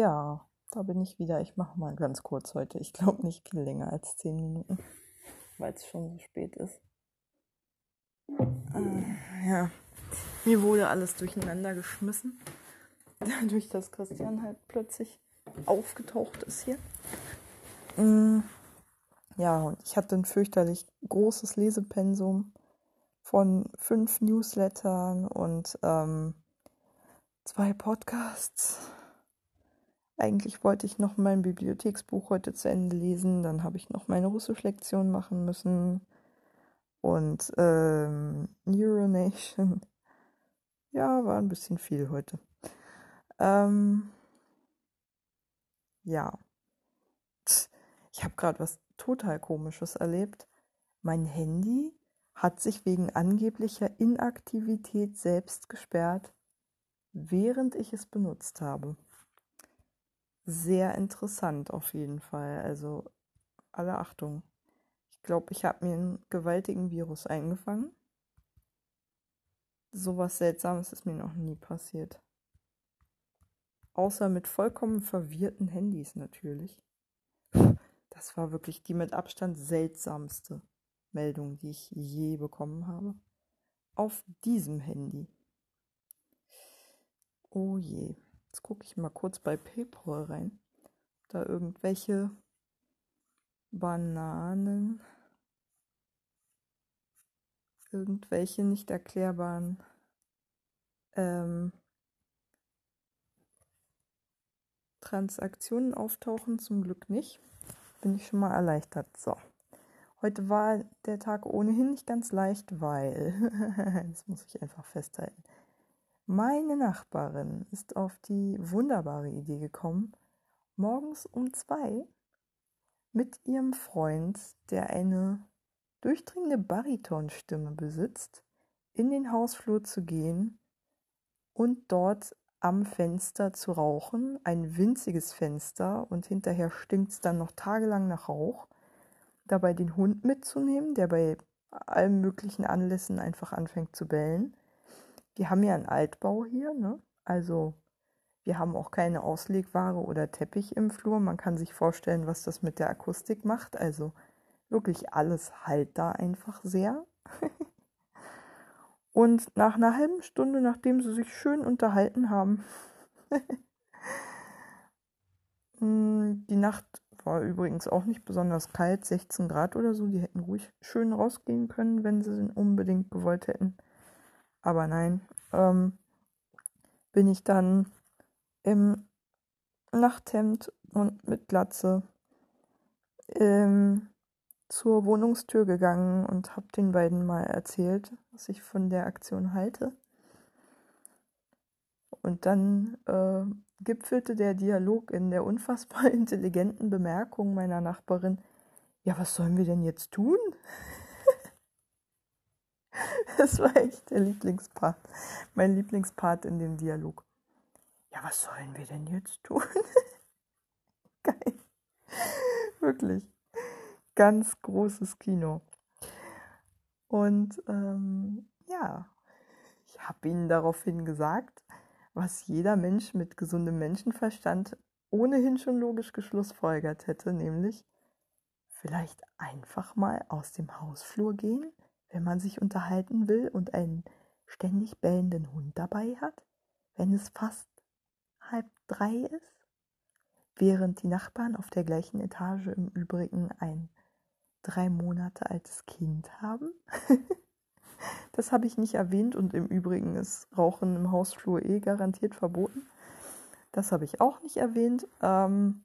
Ja, da bin ich wieder. Ich mache mal ganz kurz heute. Ich glaube nicht viel länger als zehn Minuten, weil es schon so spät ist. Äh, ja, mir wurde alles durcheinander geschmissen. Dadurch, dass Christian halt plötzlich aufgetaucht ist hier. Mm, ja, und ich hatte ein fürchterlich großes Lesepensum von fünf Newslettern und ähm, zwei Podcasts. Eigentlich wollte ich noch mein Bibliotheksbuch heute zu Ende lesen, dann habe ich noch meine Russisch-Lektion machen müssen und ähm, Neuronation. Ja, war ein bisschen viel heute. Ähm, ja. Ich habe gerade was total Komisches erlebt. Mein Handy hat sich wegen angeblicher Inaktivität selbst gesperrt, während ich es benutzt habe. Sehr interessant auf jeden Fall. Also alle Achtung. Ich glaube, ich habe mir einen gewaltigen Virus eingefangen. Sowas Seltsames ist mir noch nie passiert. Außer mit vollkommen verwirrten Handys natürlich. Das war wirklich die mit Abstand seltsamste Meldung, die ich je bekommen habe. Auf diesem Handy. Oh je. Jetzt gucke ich mal kurz bei PayPal rein. Da irgendwelche Bananen. Irgendwelche nicht erklärbaren ähm, Transaktionen auftauchen. Zum Glück nicht. Bin ich schon mal erleichtert. So. Heute war der Tag ohnehin nicht ganz leicht, weil, das muss ich einfach festhalten, meine Nachbarin ist auf die wunderbare Idee gekommen, morgens um zwei mit ihrem Freund, der eine durchdringende Baritonstimme besitzt, in den Hausflur zu gehen und dort am Fenster zu rauchen, ein winziges Fenster und hinterher stinkt es dann noch tagelang nach Rauch dabei den Hund mitzunehmen, der bei allen möglichen Anlässen einfach anfängt zu bellen. Wir haben ja einen Altbau hier, ne? Also wir haben auch keine Auslegware oder Teppich im Flur. Man kann sich vorstellen, was das mit der Akustik macht. Also wirklich alles halt da einfach sehr. Und nach einer halben Stunde, nachdem sie sich schön unterhalten haben, hm, die Nacht war übrigens auch nicht besonders kalt, 16 Grad oder so. Die hätten ruhig schön rausgehen können, wenn sie es unbedingt gewollt hätten. Aber nein, ähm, bin ich dann im Nachthemd und mit Glatze ähm, zur Wohnungstür gegangen und habe den beiden mal erzählt, was ich von der Aktion halte. Und dann äh, gipfelte der Dialog in der unfassbar intelligenten Bemerkung meiner Nachbarin, ja, was sollen wir denn jetzt tun? das war echt der Lieblingspart, mein Lieblingspart in dem Dialog. Ja, was sollen wir denn jetzt tun? Geil. Wirklich. Ganz großes Kino. Und ähm, ja, ich habe ihnen daraufhin gesagt, was jeder Mensch mit gesundem Menschenverstand ohnehin schon logisch geschlussfolgert hätte, nämlich vielleicht einfach mal aus dem Hausflur gehen, wenn man sich unterhalten will und einen ständig bellenden Hund dabei hat, wenn es fast halb drei ist, während die Nachbarn auf der gleichen Etage im Übrigen ein drei Monate altes Kind haben. Das habe ich nicht erwähnt und im Übrigen ist Rauchen im Hausflur eh garantiert verboten. Das habe ich auch nicht erwähnt. Ähm,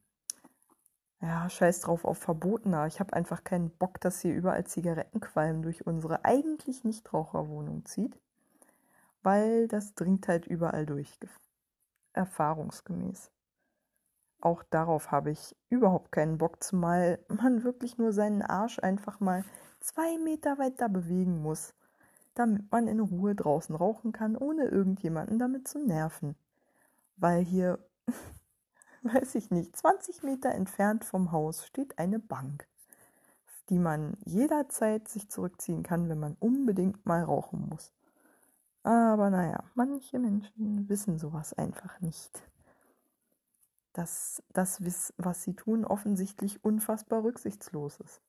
ja, scheiß drauf auf verbotener. Ich habe einfach keinen Bock, dass hier überall Zigarettenqualm durch unsere eigentlich Nichtraucherwohnung zieht, weil das dringt halt überall durch, erfahrungsgemäß. Auch darauf habe ich überhaupt keinen Bock, zumal man wirklich nur seinen Arsch einfach mal zwei Meter weiter bewegen muss damit man in Ruhe draußen rauchen kann, ohne irgendjemanden damit zu nerven. Weil hier, weiß ich nicht, 20 Meter entfernt vom Haus steht eine Bank, die man jederzeit sich zurückziehen kann, wenn man unbedingt mal rauchen muss. Aber naja, manche Menschen wissen sowas einfach nicht. dass das, was sie tun, offensichtlich unfassbar rücksichtslos ist.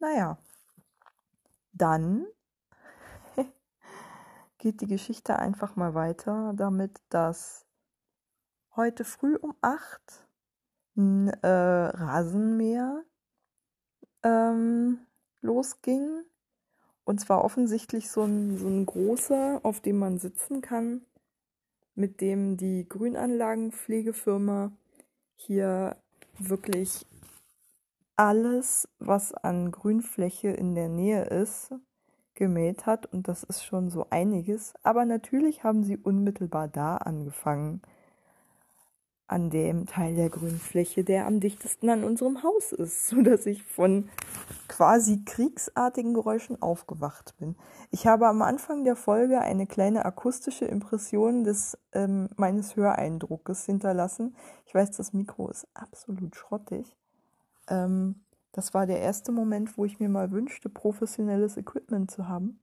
Naja, dann geht die Geschichte einfach mal weiter damit, dass heute früh um 8 ein äh, Rasenmäher ähm, losging. Und zwar offensichtlich so ein, so ein großer, auf dem man sitzen kann, mit dem die Grünanlagenpflegefirma hier wirklich alles, was an Grünfläche in der Nähe ist, gemäht hat. Und das ist schon so einiges. Aber natürlich haben sie unmittelbar da angefangen, an dem Teil der Grünfläche, der am dichtesten an unserem Haus ist, so dass ich von quasi kriegsartigen Geräuschen aufgewacht bin. Ich habe am Anfang der Folge eine kleine akustische Impression des ähm, meines Höreindruckes hinterlassen. Ich weiß, das Mikro ist absolut schrottig. Ähm, das war der erste Moment, wo ich mir mal wünschte, professionelles Equipment zu haben,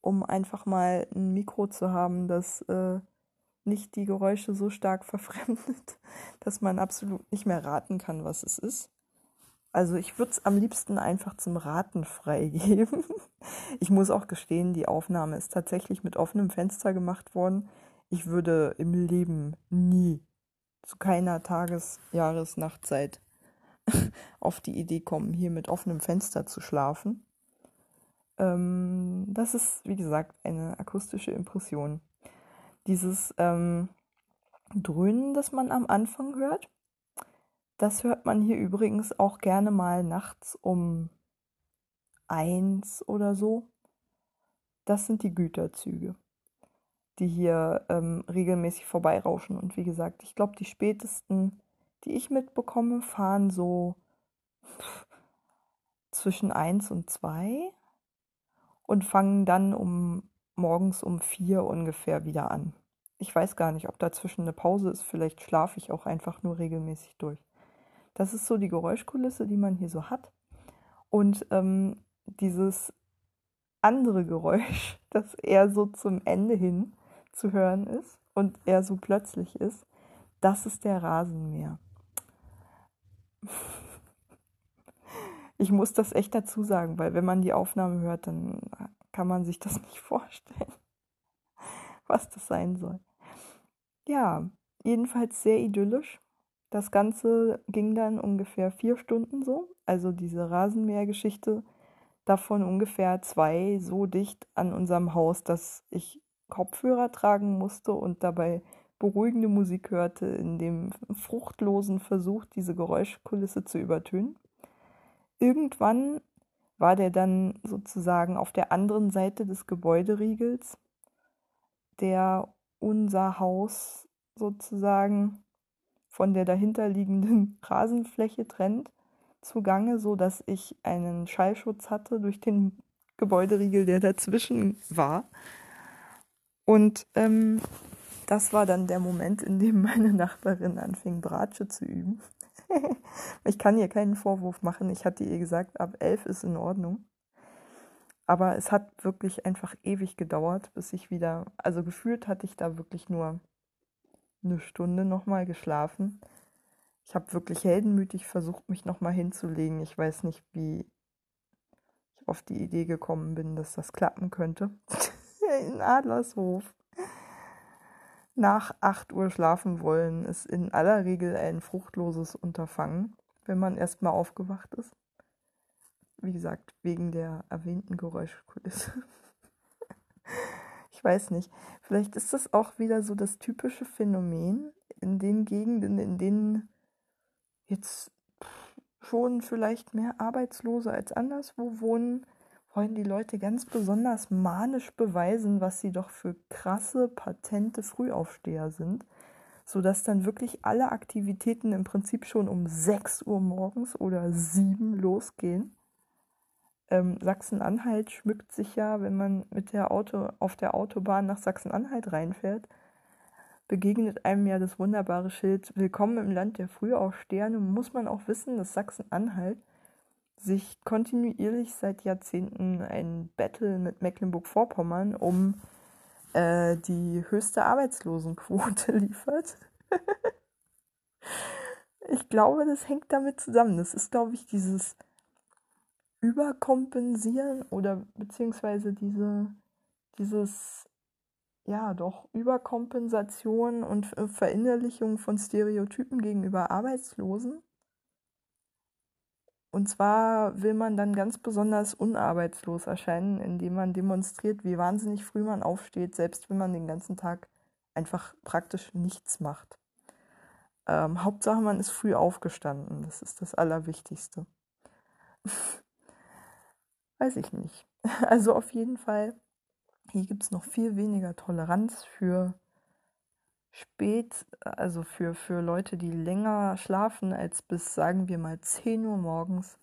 um einfach mal ein Mikro zu haben, das äh, nicht die Geräusche so stark verfremdet, dass man absolut nicht mehr raten kann, was es ist. Also ich würde es am liebsten einfach zum Raten freigeben. Ich muss auch gestehen, die Aufnahme ist tatsächlich mit offenem Fenster gemacht worden. Ich würde im Leben nie zu keiner Tages-, Jahres-, Nachtzeit auf die Idee kommen, hier mit offenem Fenster zu schlafen. Ähm, das ist, wie gesagt, eine akustische Impression. Dieses ähm, Dröhnen, das man am Anfang hört, das hört man hier übrigens auch gerne mal nachts um eins oder so. Das sind die Güterzüge, die hier ähm, regelmäßig vorbeirauschen. Und wie gesagt, ich glaube, die spätesten, die ich mitbekomme, fahren so zwischen eins und zwei und fangen dann um morgens um vier ungefähr wieder an. Ich weiß gar nicht, ob dazwischen eine Pause ist. Vielleicht schlafe ich auch einfach nur regelmäßig durch. Das ist so die Geräuschkulisse, die man hier so hat. Und ähm, dieses andere Geräusch, das eher so zum Ende hin zu hören ist und eher so plötzlich ist, das ist der Rasenmäher. Ich muss das echt dazu sagen, weil wenn man die Aufnahme hört, dann kann man sich das nicht vorstellen, was das sein soll. Ja, jedenfalls sehr idyllisch. Das Ganze ging dann ungefähr vier Stunden so. Also diese Rasenmähergeschichte, davon ungefähr zwei so dicht an unserem Haus, dass ich Kopfhörer tragen musste und dabei beruhigende Musik hörte, in dem fruchtlosen Versuch, diese Geräuschkulisse zu übertönen. Irgendwann war der dann sozusagen auf der anderen Seite des Gebäuderiegels, der unser Haus sozusagen von der dahinterliegenden Rasenfläche trennt, zugange, so dass ich einen Schallschutz hatte durch den Gebäuderiegel, der dazwischen war. Und ähm, das war dann der Moment, in dem meine Nachbarin anfing, Bratsche zu üben. ich kann ihr keinen Vorwurf machen. Ich hatte ihr gesagt, ab elf ist in Ordnung. Aber es hat wirklich einfach ewig gedauert, bis ich wieder, also gefühlt hatte ich da wirklich nur eine Stunde nochmal geschlafen. Ich habe wirklich heldenmütig versucht, mich nochmal hinzulegen. Ich weiß nicht, wie ich auf die Idee gekommen bin, dass das klappen könnte. in Adlershof nach 8 Uhr schlafen wollen, ist in aller Regel ein fruchtloses Unterfangen, wenn man erstmal aufgewacht ist. Wie gesagt, wegen der erwähnten Geräuschkulisse. ich weiß nicht. Vielleicht ist das auch wieder so das typische Phänomen in den Gegenden, in denen jetzt schon vielleicht mehr Arbeitslose als anderswo wohnen, wollen die Leute ganz besonders manisch beweisen, was sie doch für krasse, patente Frühaufsteher sind, sodass dann wirklich alle Aktivitäten im Prinzip schon um 6 Uhr morgens oder 7 losgehen. Ähm, Sachsen-Anhalt schmückt sich ja, wenn man mit der Auto auf der Autobahn nach Sachsen-Anhalt reinfährt, begegnet einem ja das wunderbare Schild Willkommen im Land der Frühaufsteher. Nun muss man auch wissen, dass Sachsen-Anhalt sich kontinuierlich seit Jahrzehnten ein Battle mit Mecklenburg-Vorpommern um äh, die höchste Arbeitslosenquote liefert. ich glaube, das hängt damit zusammen. Das ist, glaube ich, dieses Überkompensieren oder beziehungsweise diese, dieses, ja, doch, Überkompensation und Verinnerlichung von Stereotypen gegenüber Arbeitslosen. Und zwar will man dann ganz besonders unarbeitslos erscheinen, indem man demonstriert, wie wahnsinnig früh man aufsteht, selbst wenn man den ganzen Tag einfach praktisch nichts macht. Ähm, Hauptsache, man ist früh aufgestanden. Das ist das Allerwichtigste. Weiß ich nicht. Also auf jeden Fall, hier gibt es noch viel weniger Toleranz für spät, also für, für Leute, die länger schlafen als bis, sagen wir mal, 10 Uhr morgens,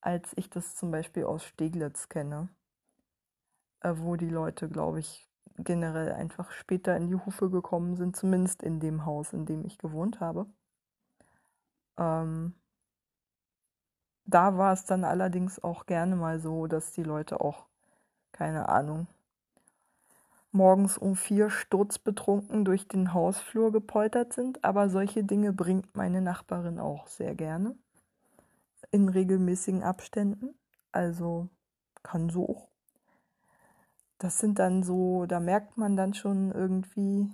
als ich das zum Beispiel aus Steglitz kenne, äh, wo die Leute, glaube ich, generell einfach später in die Hufe gekommen sind, zumindest in dem Haus, in dem ich gewohnt habe. Ähm, da war es dann allerdings auch gerne mal so, dass die Leute auch, keine Ahnung, morgens um vier sturzbetrunken durch den Hausflur gepoltert sind, aber solche Dinge bringt meine Nachbarin auch sehr gerne. In regelmäßigen Abständen. Also kann so das sind dann so, da merkt man dann schon irgendwie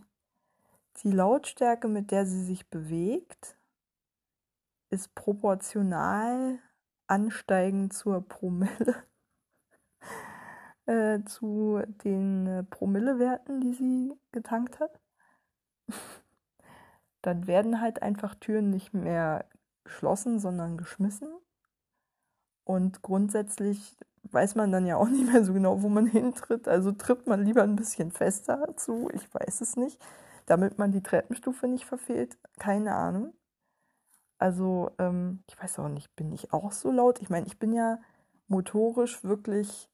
die Lautstärke, mit der sie sich bewegt, ist proportional ansteigend zur Promille, äh, zu den äh, Promillewerten, die sie getankt hat. dann werden halt einfach Türen nicht mehr geschlossen, sondern geschmissen. Und grundsätzlich weiß man dann ja auch nicht mehr so genau, wo man hintritt. Also tritt man lieber ein bisschen fester zu, ich weiß es nicht, damit man die Treppenstufe nicht verfehlt. Keine Ahnung. Also, ähm, ich weiß auch nicht, bin ich auch so laut? Ich meine, ich bin ja motorisch wirklich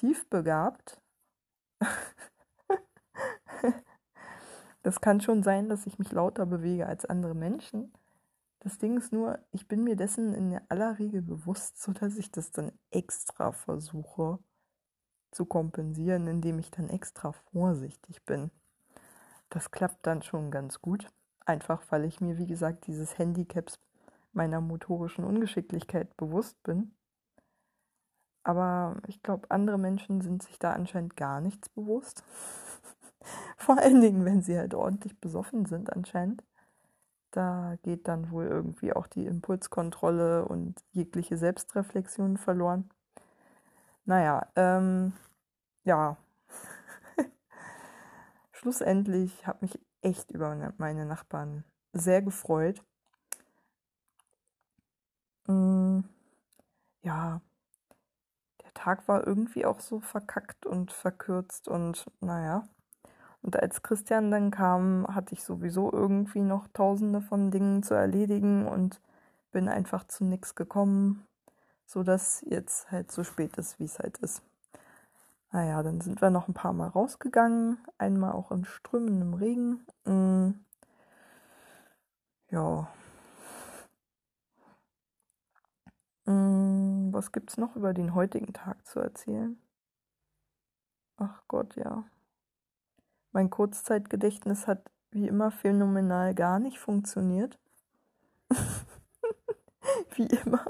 tief begabt. das kann schon sein, dass ich mich lauter bewege als andere Menschen. Das Ding ist nur, ich bin mir dessen in aller Regel bewusst, sodass ich das dann extra versuche zu kompensieren, indem ich dann extra vorsichtig bin. Das klappt dann schon ganz gut. Einfach weil ich mir, wie gesagt, dieses Handicaps meiner motorischen Ungeschicklichkeit bewusst bin. Aber ich glaube, andere Menschen sind sich da anscheinend gar nichts bewusst. Vor allen Dingen, wenn sie halt ordentlich besoffen sind anscheinend. Da geht dann wohl irgendwie auch die Impulskontrolle und jegliche Selbstreflexion verloren. Naja, ähm, ja. Schlussendlich habe mich echt über meine Nachbarn sehr gefreut. Mm, ja, Tag war irgendwie auch so verkackt und verkürzt und naja. Und als Christian dann kam, hatte ich sowieso irgendwie noch tausende von Dingen zu erledigen und bin einfach zu nichts gekommen, sodass jetzt halt so spät ist, wie es halt ist. Naja, dann sind wir noch ein paar Mal rausgegangen, einmal auch im strömenden Regen. Mm. Ja. Mm, was gibt's noch über den heutigen Tag zu erzählen? Ach Gott, ja. Mein Kurzzeitgedächtnis hat wie immer phänomenal gar nicht funktioniert. wie immer.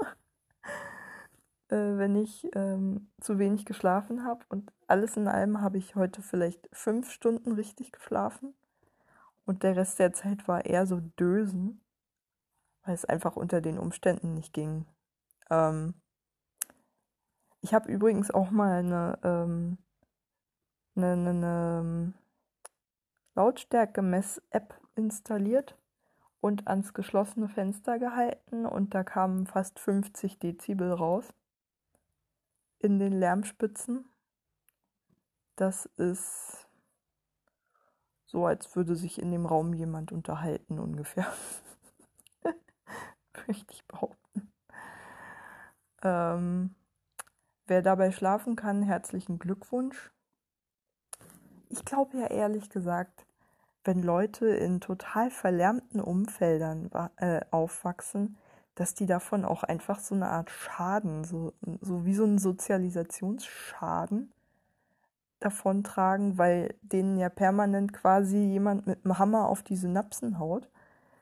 Äh, wenn ich ähm, zu wenig geschlafen habe. Und alles in allem habe ich heute vielleicht fünf Stunden richtig geschlafen. Und der Rest der Zeit war eher so Dösen, weil es einfach unter den Umständen nicht ging. Ähm, ich habe übrigens auch mal eine, ähm, eine, eine, eine Lautstärke-Mess-App installiert und ans geschlossene Fenster gehalten und da kamen fast 50 Dezibel raus in den Lärmspitzen. Das ist so, als würde sich in dem Raum jemand unterhalten ungefähr. Möchte ich behaupten. Ähm, wer dabei schlafen kann, herzlichen Glückwunsch ich glaube ja ehrlich gesagt, wenn Leute in total verlärmten Umfeldern äh, aufwachsen, dass die davon auch einfach so eine Art Schaden, so, so wie so ein Sozialisationsschaden davontragen, weil denen ja permanent quasi jemand mit dem Hammer auf die Synapsen haut,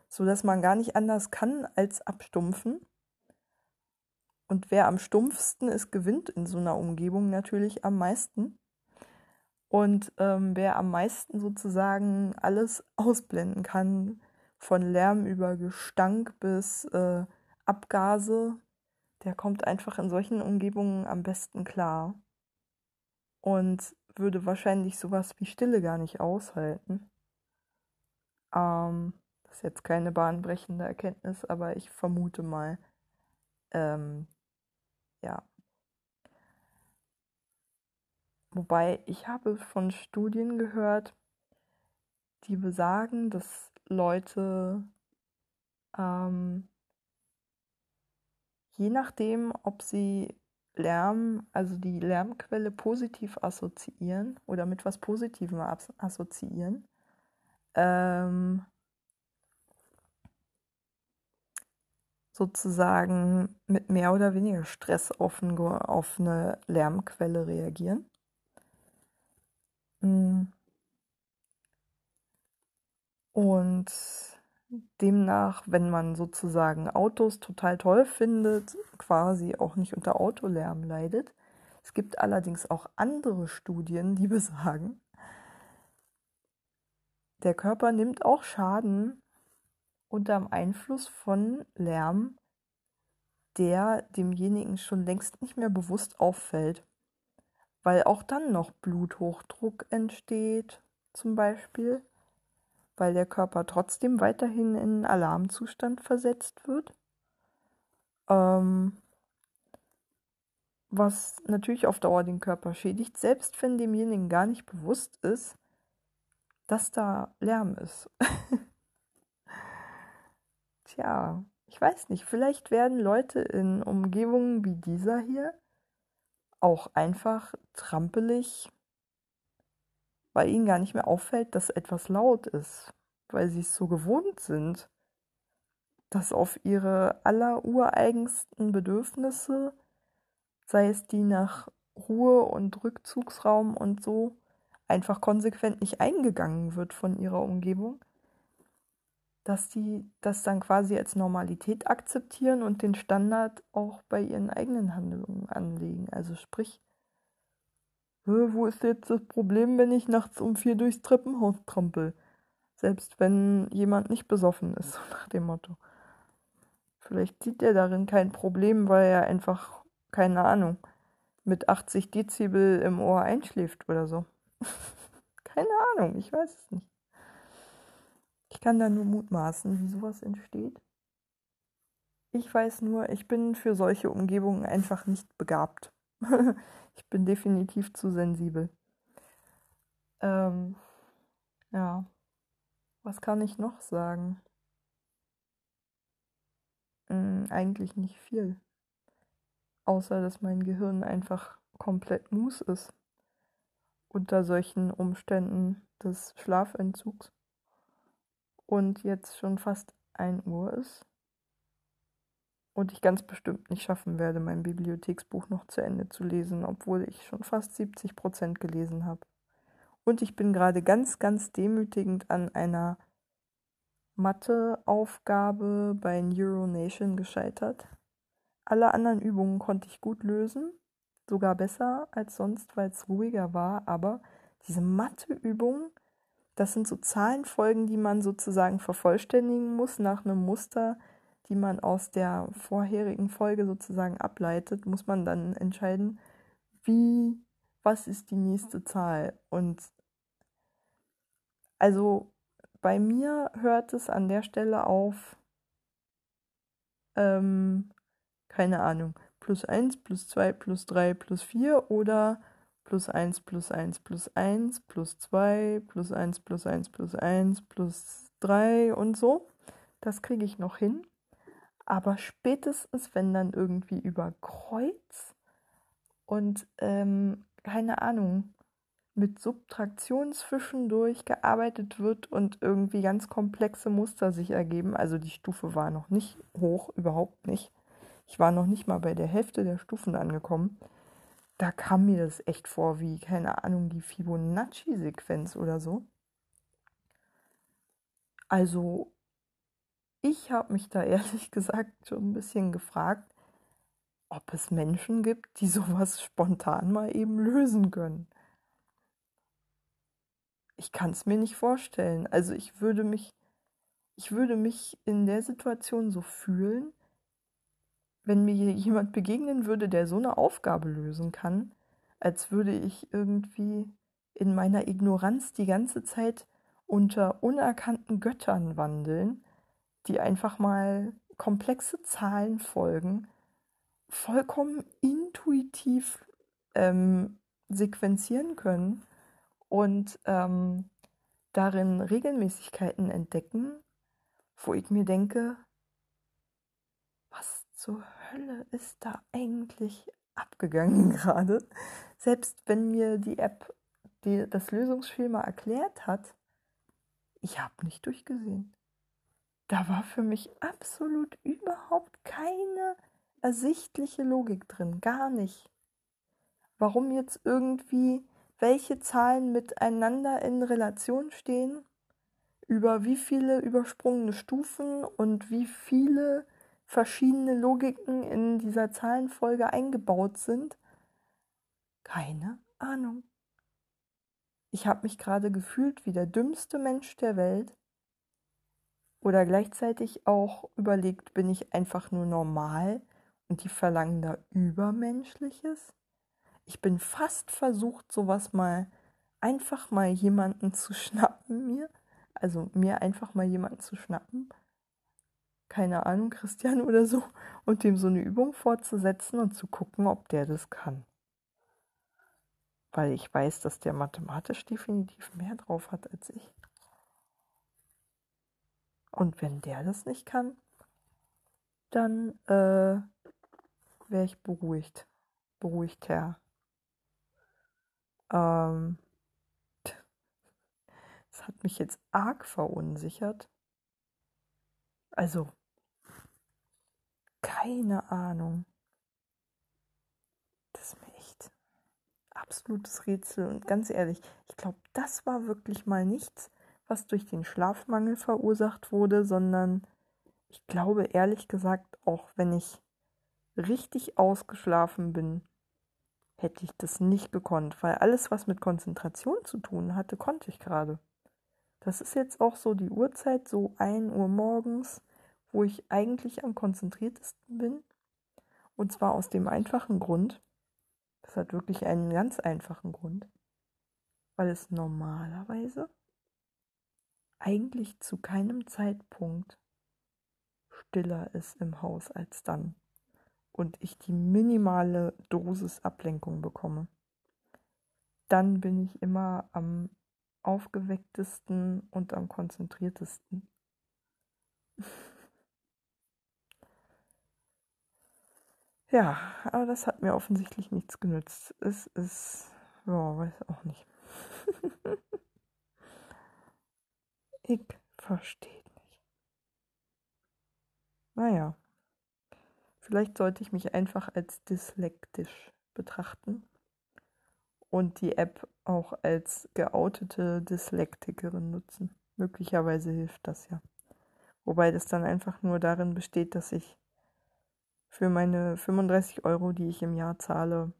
sodass man gar nicht anders kann als abstumpfen. Und wer am stumpfsten ist, gewinnt in so einer Umgebung natürlich am meisten. Und ähm, wer am meisten sozusagen alles ausblenden kann, von Lärm über Gestank bis äh, Abgase, der kommt einfach in solchen Umgebungen am besten klar. Und würde wahrscheinlich sowas wie Stille gar nicht aushalten. Ähm, das ist jetzt keine bahnbrechende Erkenntnis, aber ich vermute mal, ähm, ja. Wobei ich habe von Studien gehört, die besagen, dass Leute ähm, je nachdem, ob sie Lärm, also die Lärmquelle positiv assoziieren oder mit was Positivem assoziieren, ähm, sozusagen mit mehr oder weniger Stress auf, ein, auf eine Lärmquelle reagieren. Mm. Und demnach, wenn man sozusagen Autos total toll findet, quasi auch nicht unter Autolärm leidet. Es gibt allerdings auch andere Studien, die besagen, der Körper nimmt auch Schaden unter dem Einfluss von Lärm, der demjenigen schon längst nicht mehr bewusst auffällt, weil auch dann noch Bluthochdruck entsteht, zum Beispiel weil der Körper trotzdem weiterhin in Alarmzustand versetzt wird. Ähm, was natürlich auf Dauer den Körper schädigt, selbst wenn demjenigen gar nicht bewusst ist, dass da Lärm ist. Tja, ich weiß nicht, vielleicht werden Leute in Umgebungen wie dieser hier auch einfach trampelig weil ihnen gar nicht mehr auffällt, dass etwas laut ist, weil sie es so gewohnt sind, dass auf ihre allerureigensten Bedürfnisse, sei es die nach Ruhe und Rückzugsraum und so, einfach konsequent nicht eingegangen wird von ihrer Umgebung, dass die das dann quasi als Normalität akzeptieren und den Standard auch bei ihren eigenen Handlungen anlegen. Also sprich, wo ist jetzt das Problem, wenn ich nachts um vier durchs Treppenhaus trampel? Selbst wenn jemand nicht besoffen ist, so nach dem Motto. Vielleicht sieht er darin kein Problem, weil er einfach, keine Ahnung, mit 80 Dezibel im Ohr einschläft oder so. keine Ahnung, ich weiß es nicht. Ich kann da nur mutmaßen, wie sowas entsteht. Ich weiß nur, ich bin für solche Umgebungen einfach nicht begabt. Ich bin definitiv zu sensibel. Ähm, ja. Was kann ich noch sagen? Hm, eigentlich nicht viel. Außer dass mein Gehirn einfach komplett mus ist. Unter solchen Umständen des Schlafentzugs. Und jetzt schon fast 1 Uhr ist und ich ganz bestimmt nicht schaffen werde, mein Bibliotheksbuch noch zu Ende zu lesen, obwohl ich schon fast 70 Prozent gelesen habe. Und ich bin gerade ganz, ganz demütigend an einer Matheaufgabe bei Neuronation gescheitert. Alle anderen Übungen konnte ich gut lösen, sogar besser als sonst, weil es ruhiger war, aber diese Matheübungen, das sind so Zahlenfolgen, die man sozusagen vervollständigen muss nach einem Muster, die man aus der vorherigen Folge sozusagen ableitet, muss man dann entscheiden, wie, was ist die nächste Zahl. Und also bei mir hört es an der Stelle auf, ähm, keine Ahnung, plus 1, plus 2, plus 3, plus 4 oder plus 1, plus 1, plus 1, plus 2, plus 1, plus 1, plus 1, plus 3 und so. Das kriege ich noch hin. Aber spätestens, wenn dann irgendwie über Kreuz und ähm, keine Ahnung, mit Subtraktion zwischendurch gearbeitet wird und irgendwie ganz komplexe Muster sich ergeben. Also die Stufe war noch nicht hoch, überhaupt nicht. Ich war noch nicht mal bei der Hälfte der Stufen angekommen. Da kam mir das echt vor wie, keine Ahnung, die Fibonacci-Sequenz oder so. Also ich habe mich da ehrlich gesagt schon ein bisschen gefragt, ob es Menschen gibt, die sowas spontan mal eben lösen können. Ich kann es mir nicht vorstellen. Also ich würde mich, ich würde mich in der Situation so fühlen, wenn mir jemand begegnen würde, der so eine Aufgabe lösen kann, als würde ich irgendwie in meiner Ignoranz die ganze Zeit unter unerkannten Göttern wandeln, die einfach mal komplexe Zahlenfolgen vollkommen intuitiv ähm, sequenzieren können und ähm, darin Regelmäßigkeiten entdecken, wo ich mir denke, was zur Hölle ist da eigentlich abgegangen gerade? Selbst wenn mir die App die, das Lösungsschema erklärt hat, ich habe nicht durchgesehen. Da war für mich absolut überhaupt keine ersichtliche Logik drin, gar nicht. Warum jetzt irgendwie welche Zahlen miteinander in Relation stehen, über wie viele übersprungene Stufen und wie viele verschiedene Logiken in dieser Zahlenfolge eingebaut sind, keine Ahnung. Ich habe mich gerade gefühlt wie der dümmste Mensch der Welt oder gleichzeitig auch überlegt, bin ich einfach nur normal und die verlangen da Übermenschliches? Ich bin fast versucht, sowas mal einfach mal jemanden zu schnappen mir. Also mir einfach mal jemanden zu schnappen. Keine Ahnung, Christian oder so. Und dem so eine Übung fortzusetzen und zu gucken, ob der das kann. Weil ich weiß, dass der mathematisch definitiv mehr drauf hat als ich. Und wenn der das nicht kann, dann äh, wäre ich beruhigt. Beruhigter. Ähm, das hat mich jetzt arg verunsichert. Also, keine Ahnung. Das ist mir echt absolutes Rätsel. Und ganz ehrlich, ich glaube, das war wirklich mal nichts, was durch den Schlafmangel verursacht wurde, sondern ich glaube ehrlich gesagt, auch wenn ich richtig ausgeschlafen bin, hätte ich das nicht gekonnt, weil alles, was mit Konzentration zu tun hatte, konnte ich gerade. Das ist jetzt auch so die Uhrzeit, so 1 Uhr morgens, wo ich eigentlich am konzentriertesten bin. Und zwar aus dem einfachen Grund, das hat wirklich einen ganz einfachen Grund, weil es normalerweise eigentlich zu keinem Zeitpunkt stiller ist im Haus als dann und ich die minimale Dosis Ablenkung bekomme, dann bin ich immer am aufgewecktesten und am konzentriertesten. Ja, aber das hat mir offensichtlich nichts genützt. Es ist, ja, weiß auch nicht. ich verstehe nicht. Naja. Vielleicht sollte ich mich einfach als dyslektisch betrachten und die App auch als geoutete Dyslektikerin nutzen. Möglicherweise hilft das ja. Wobei das dann einfach nur darin besteht, dass ich für meine 35 Euro, die ich im Jahr zahle,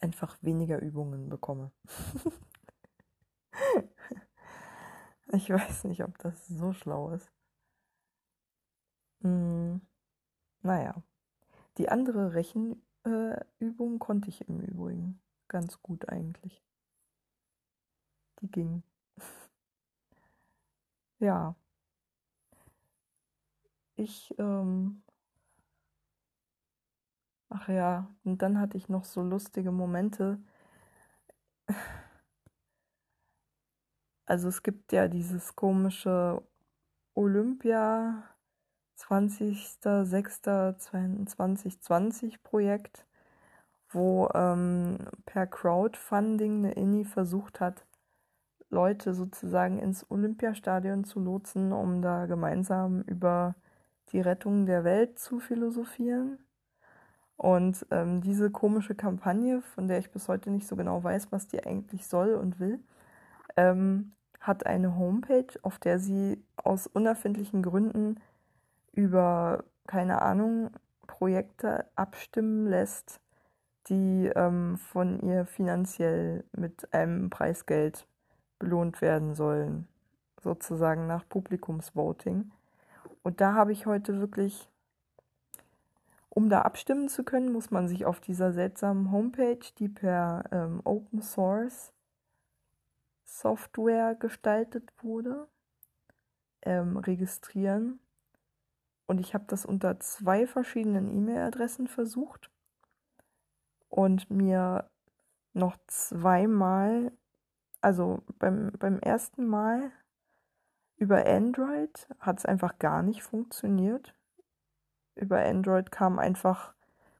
einfach weniger Übungen bekomme. ich weiß nicht, ob das so schlau ist. Hm, naja. Die andere Rechenübung äh, konnte ich im Übrigen ganz gut eigentlich. Die ging. ja. Ich, ähm, ach ja, und dann hatte ich noch so lustige Momente. Also es gibt ja dieses komische Olympia 20.06.2020 Projekt, wo ähm, per Crowdfunding eine INI versucht hat, Leute sozusagen ins Olympiastadion zu lotsen, um da gemeinsam über die Rettung der Welt zu philosophieren. Und ähm, diese komische Kampagne, von der ich bis heute nicht so genau weiß, was die eigentlich soll und will, ähm, hat eine Homepage, auf der sie aus unerfindlichen Gründen über, keine Ahnung, Projekte abstimmen lässt, die ähm, von ihr finanziell mit einem Preisgeld belohnt werden sollen, sozusagen nach Publikumsvoting. Und da habe ich heute wirklich, um da abstimmen zu können, muss man sich auf dieser seltsamen Homepage, die per ähm, Open Source Software gestaltet wurde, ähm, registrieren. Und ich habe das unter zwei verschiedenen E-Mail-Adressen versucht und mir noch zweimal, also beim, beim ersten Mal über Android hat es einfach gar nicht funktioniert. Über Android kam einfach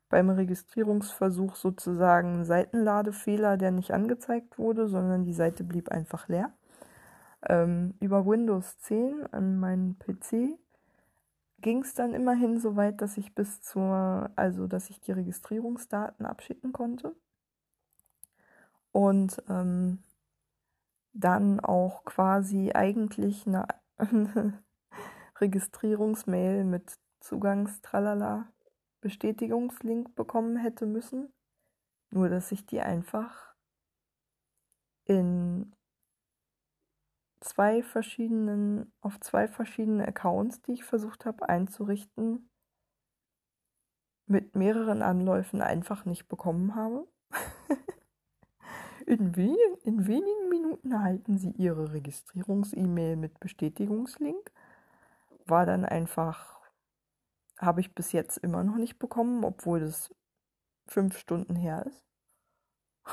beim Registrierungsversuch sozusagen ein Seitenladefehler, der nicht angezeigt wurde, sondern die Seite blieb einfach leer. Ähm, über Windows 10 an meinem PC ging es dann immerhin so weit, dass ich bis zur, also dass ich die Registrierungsdaten abschicken konnte. Und ähm, dann auch quasi eigentlich eine, eine Registrierungsmail mit Zugangstralala Bestätigungslink bekommen hätte müssen. Nur dass ich die einfach in zwei verschiedenen, auf zwei verschiedene Accounts, die ich versucht habe einzurichten, mit mehreren Anläufen einfach nicht bekommen habe. in, wen in wenigen Minuten erhalten Sie Ihre Registrierungs-E-Mail mit Bestätigungslink. War dann einfach, habe ich bis jetzt immer noch nicht bekommen, obwohl es fünf Stunden her ist.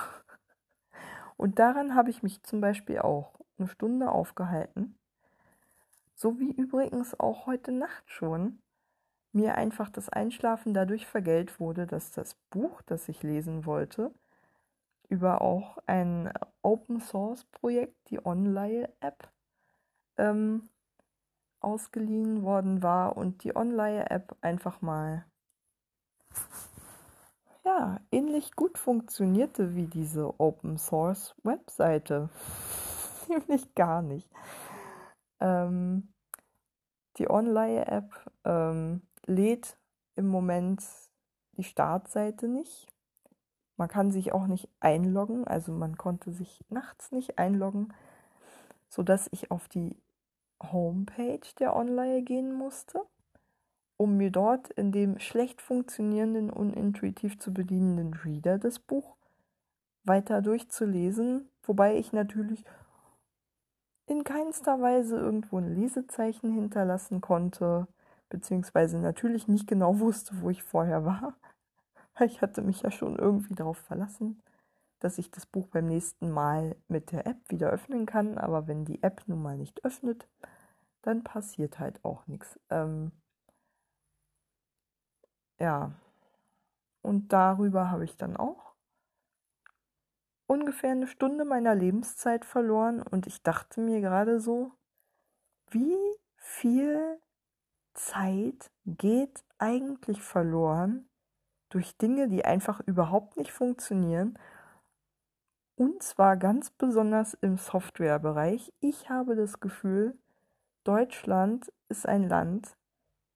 Und daran habe ich mich zum Beispiel auch eine Stunde aufgehalten. So wie übrigens auch heute Nacht schon mir einfach das Einschlafen dadurch vergällt wurde, dass das Buch, das ich lesen wollte, über auch ein Open Source Projekt, die Online-App, ähm, ausgeliehen worden war und die Online-App einfach mal ja, ähnlich gut funktionierte wie diese Open Source Webseite nämlich gar nicht. Ähm, die Online-App ähm, lädt im Moment die Startseite nicht. Man kann sich auch nicht einloggen, also man konnte sich nachts nicht einloggen, sodass ich auf die Homepage der Online gehen musste, um mir dort in dem schlecht funktionierenden, unintuitiv zu bedienenden Reader das Buch weiter durchzulesen, wobei ich natürlich in keinster Weise irgendwo ein Lesezeichen hinterlassen konnte, beziehungsweise natürlich nicht genau wusste, wo ich vorher war. Ich hatte mich ja schon irgendwie darauf verlassen, dass ich das Buch beim nächsten Mal mit der App wieder öffnen kann, aber wenn die App nun mal nicht öffnet, dann passiert halt auch nichts. Ähm, ja, und darüber habe ich dann auch ungefähr eine Stunde meiner Lebenszeit verloren und ich dachte mir gerade so, wie viel Zeit geht eigentlich verloren durch Dinge, die einfach überhaupt nicht funktionieren. Und zwar ganz besonders im Softwarebereich. Ich habe das Gefühl, Deutschland ist ein Land,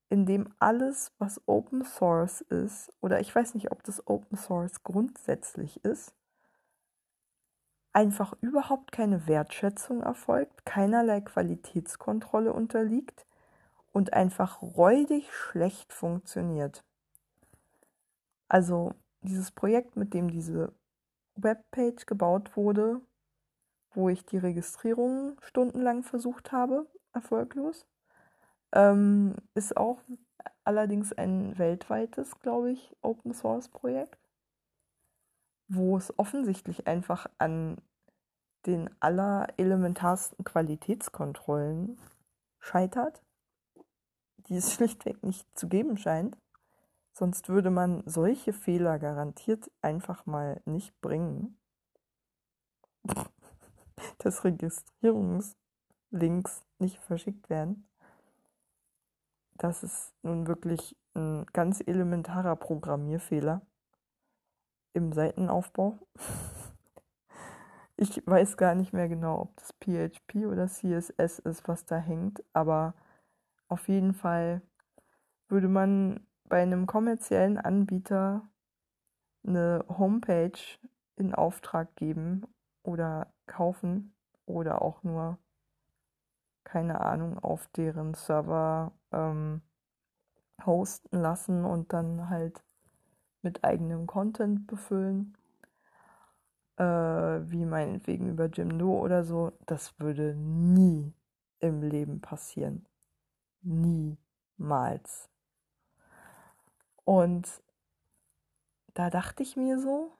in dem alles, was Open Source ist, oder ich weiß nicht, ob das Open Source grundsätzlich ist, einfach überhaupt keine Wertschätzung erfolgt, keinerlei Qualitätskontrolle unterliegt und einfach räudig schlecht funktioniert. Also dieses Projekt, mit dem diese Webpage gebaut wurde, wo ich die Registrierung stundenlang versucht habe, erfolglos, ähm, ist auch allerdings ein weltweites, glaube ich, Open Source Projekt wo es offensichtlich einfach an den allerelementarsten Qualitätskontrollen scheitert, die es schlichtweg nicht zu geben scheint. Sonst würde man solche Fehler garantiert einfach mal nicht bringen. Dass Registrierungslinks nicht verschickt werden. Das ist nun wirklich ein ganz elementarer Programmierfehler im Seitenaufbau. Ich weiß gar nicht mehr genau, ob das PHP oder CSS ist, was da hängt, aber auf jeden Fall würde man bei einem kommerziellen Anbieter eine Homepage in Auftrag geben oder kaufen oder auch nur, keine Ahnung, auf deren Server ähm, hosten lassen und dann halt mit eigenem Content befüllen, äh, wie meinetwegen über Jimdo oder so, das würde nie im Leben passieren. Niemals. Und da dachte ich mir so,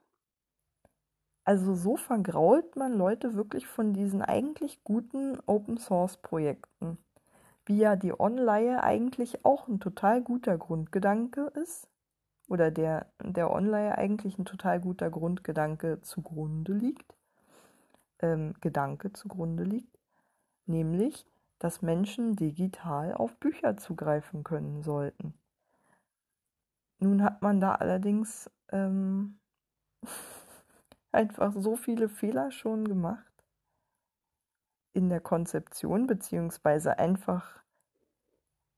also so vergrault man Leute wirklich von diesen eigentlich guten Open Source Projekten. Wie ja die Online eigentlich auch ein total guter Grundgedanke ist. Oder der, der Online eigentlich ein total guter Grundgedanke zugrunde liegt. Ähm, Gedanke zugrunde liegt. Nämlich, dass Menschen digital auf Bücher zugreifen können sollten. Nun hat man da allerdings ähm, einfach so viele Fehler schon gemacht in der Konzeption, beziehungsweise einfach,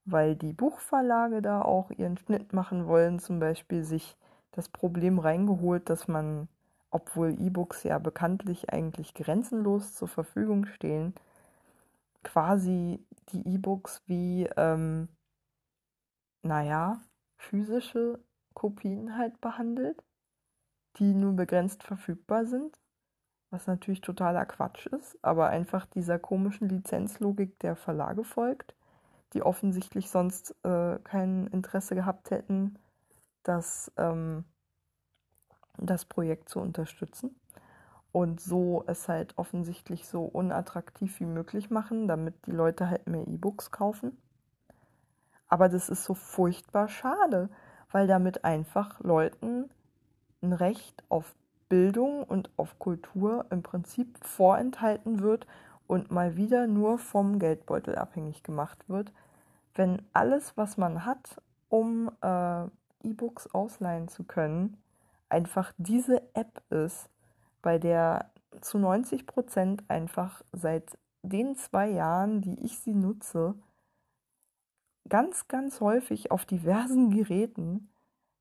weil die Buchverlage da auch ihren Schnitt machen wollen, zum Beispiel sich das Problem reingeholt, dass man, obwohl E-Books ja bekanntlich eigentlich grenzenlos zur Verfügung stehen, quasi die E-Books wie, ähm, naja, physische Kopien halt behandelt, die nur begrenzt verfügbar sind, was natürlich totaler Quatsch ist, aber einfach dieser komischen Lizenzlogik der Verlage folgt, die offensichtlich sonst äh, kein Interesse gehabt hätten, das, ähm, das Projekt zu unterstützen und so es halt offensichtlich so unattraktiv wie möglich machen, damit die Leute halt mehr E-Books kaufen. Aber das ist so furchtbar schade, weil damit einfach Leuten ein Recht auf Bildung und auf Kultur im Prinzip vorenthalten wird und mal wieder nur vom Geldbeutel abhängig gemacht wird, wenn alles, was man hat, um äh, E-Books ausleihen zu können, einfach diese App ist, bei der zu 90 Prozent einfach seit den zwei Jahren, die ich sie nutze, ganz, ganz häufig auf diversen Geräten,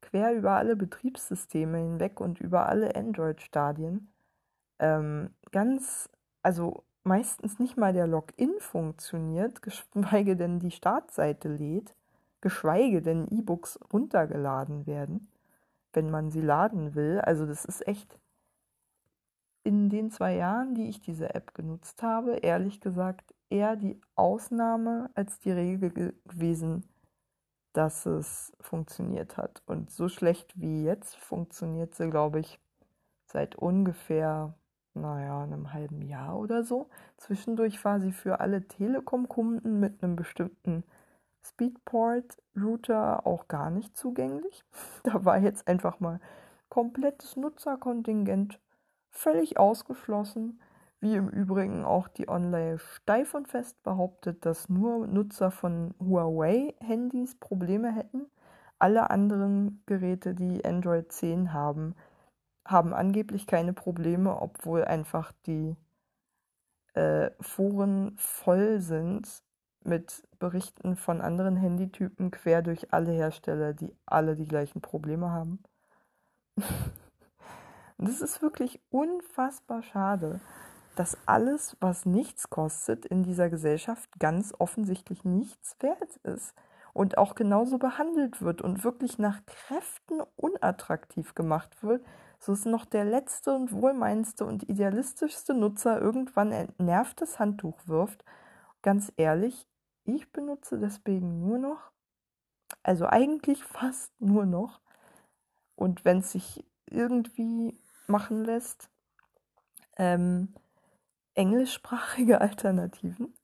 quer über alle Betriebssysteme hinweg und über alle Android-Stadien, ähm, ganz, also meistens nicht mal der Login funktioniert, geschweige denn die Startseite lädt, geschweige denn E-Books runtergeladen werden, wenn man sie laden will. Also das ist echt in den zwei Jahren, die ich diese App genutzt habe, ehrlich gesagt eher die Ausnahme als die Regel gewesen, dass es funktioniert hat. Und so schlecht wie jetzt funktioniert sie, glaube ich, seit ungefähr, naja, einem halben Jahr oder so. Zwischendurch war sie für alle Telekom-Kunden mit einem bestimmten Speedport-Router auch gar nicht zugänglich. Da war jetzt einfach mal komplettes Nutzerkontingent völlig ausgeschlossen, wie im Übrigen auch die Online steif und fest behauptet, dass nur Nutzer von Huawei-Handys Probleme hätten. Alle anderen Geräte, die Android 10 haben, haben angeblich keine Probleme, obwohl einfach die äh, Foren voll sind mit Berichten von anderen Handytypen quer durch alle Hersteller, die alle die gleichen Probleme haben. Es ist wirklich unfassbar schade, dass alles, was nichts kostet, in dieser Gesellschaft ganz offensichtlich nichts wert ist und auch genauso behandelt wird und wirklich nach Kräften unattraktiv gemacht wird, so ist noch der letzte und wohlmeinendste und idealistischste Nutzer irgendwann ein nervtes Handtuch wirft. Ganz ehrlich, ich benutze deswegen nur noch, also eigentlich fast nur noch, und wenn es sich irgendwie machen lässt, ähm, englischsprachige Alternativen,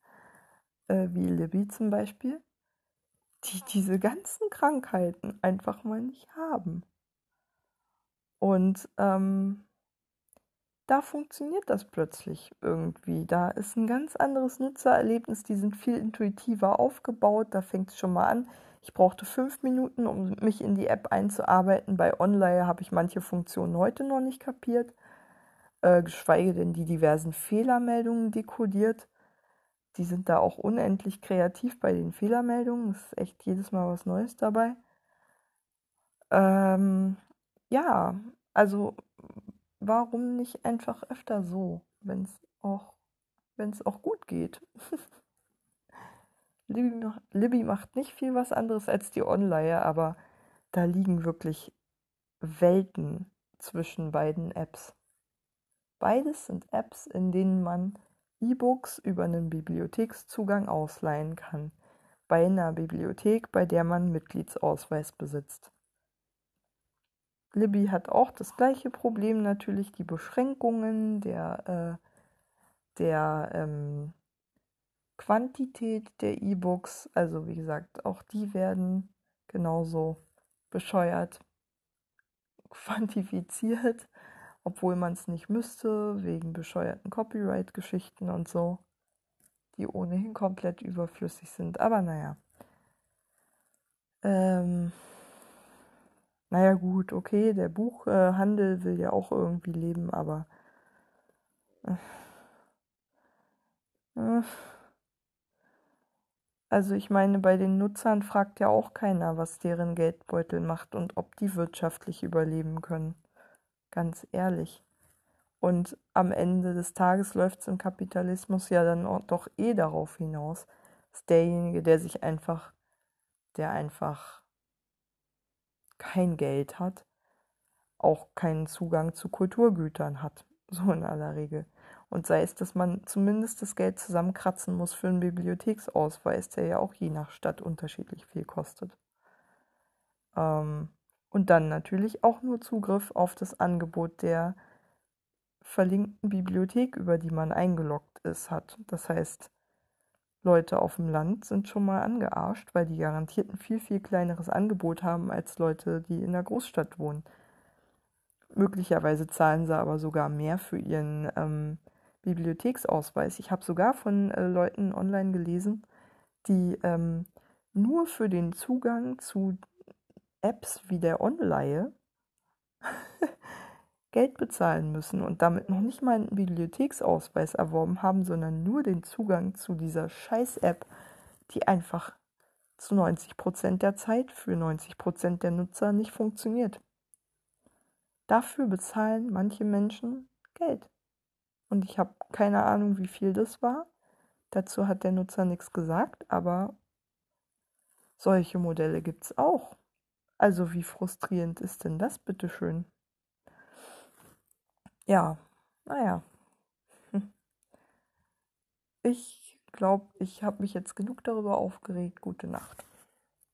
äh, wie Libby zum Beispiel, die diese ganzen Krankheiten einfach mal nicht haben. Und ähm, da funktioniert das plötzlich irgendwie. Da ist ein ganz anderes Nutzererlebnis, die sind viel intuitiver aufgebaut, da fängt es schon mal an. Ich brauchte fünf Minuten, um mich in die App einzuarbeiten. Bei Online habe ich manche Funktionen heute noch nicht kapiert, äh, geschweige denn die diversen Fehlermeldungen dekodiert, die sind da auch unendlich kreativ bei den Fehlermeldungen. Es ist echt jedes Mal was Neues dabei. Ähm, ja, also warum nicht einfach öfter so, wenn es auch, wenn's auch gut geht? Libby, Libby macht nicht viel was anderes als die Online, aber da liegen wirklich Welten zwischen beiden Apps. Beides sind Apps, in denen man E-Books über einen Bibliothekszugang ausleihen kann. Bei einer Bibliothek, bei der man Mitgliedsausweis besitzt. Libby hat auch das gleiche Problem, natürlich die Beschränkungen der, äh, der ähm, Quantität der E-Books. Also wie gesagt, auch die werden genauso bescheuert quantifiziert, obwohl man es nicht müsste, wegen bescheuerten Copyright-Geschichten und so, die ohnehin komplett überflüssig sind. Aber naja. Ähm, naja gut, okay, der Buchhandel will ja auch irgendwie leben, aber... Äh, äh, also ich meine, bei den Nutzern fragt ja auch keiner, was deren Geldbeutel macht und ob die wirtschaftlich überleben können. Ganz ehrlich. Und am Ende des Tages läuft es im Kapitalismus ja dann doch eh darauf hinaus, dass derjenige, der sich einfach, der einfach kein Geld hat, auch keinen Zugang zu Kulturgütern hat. So in aller Regel. Und sei es, dass man zumindest das Geld zusammenkratzen muss für einen Bibliotheksausweis, der ja auch je nach Stadt unterschiedlich viel kostet. Ähm, und dann natürlich auch nur Zugriff auf das Angebot der verlinkten Bibliothek, über die man eingeloggt ist, hat. Das heißt, Leute auf dem Land sind schon mal angearscht, weil die garantiert ein viel, viel kleineres Angebot haben als Leute, die in der Großstadt wohnen. Möglicherweise zahlen sie aber sogar mehr für ihren ähm, Bibliotheksausweis. Ich habe sogar von äh, Leuten online gelesen, die ähm, nur für den Zugang zu Apps wie der Online Geld bezahlen müssen und damit noch nicht mal einen Bibliotheksausweis erworben haben, sondern nur den Zugang zu dieser Scheiß-App, die einfach zu 90% der Zeit für 90% der Nutzer nicht funktioniert. Dafür bezahlen manche Menschen Geld. Und ich habe keine Ahnung, wie viel das war. Dazu hat der Nutzer nichts gesagt, aber solche Modelle gibt es auch. Also wie frustrierend ist denn das, bitteschön? Ja, naja. Ich glaube, ich habe mich jetzt genug darüber aufgeregt. Gute Nacht.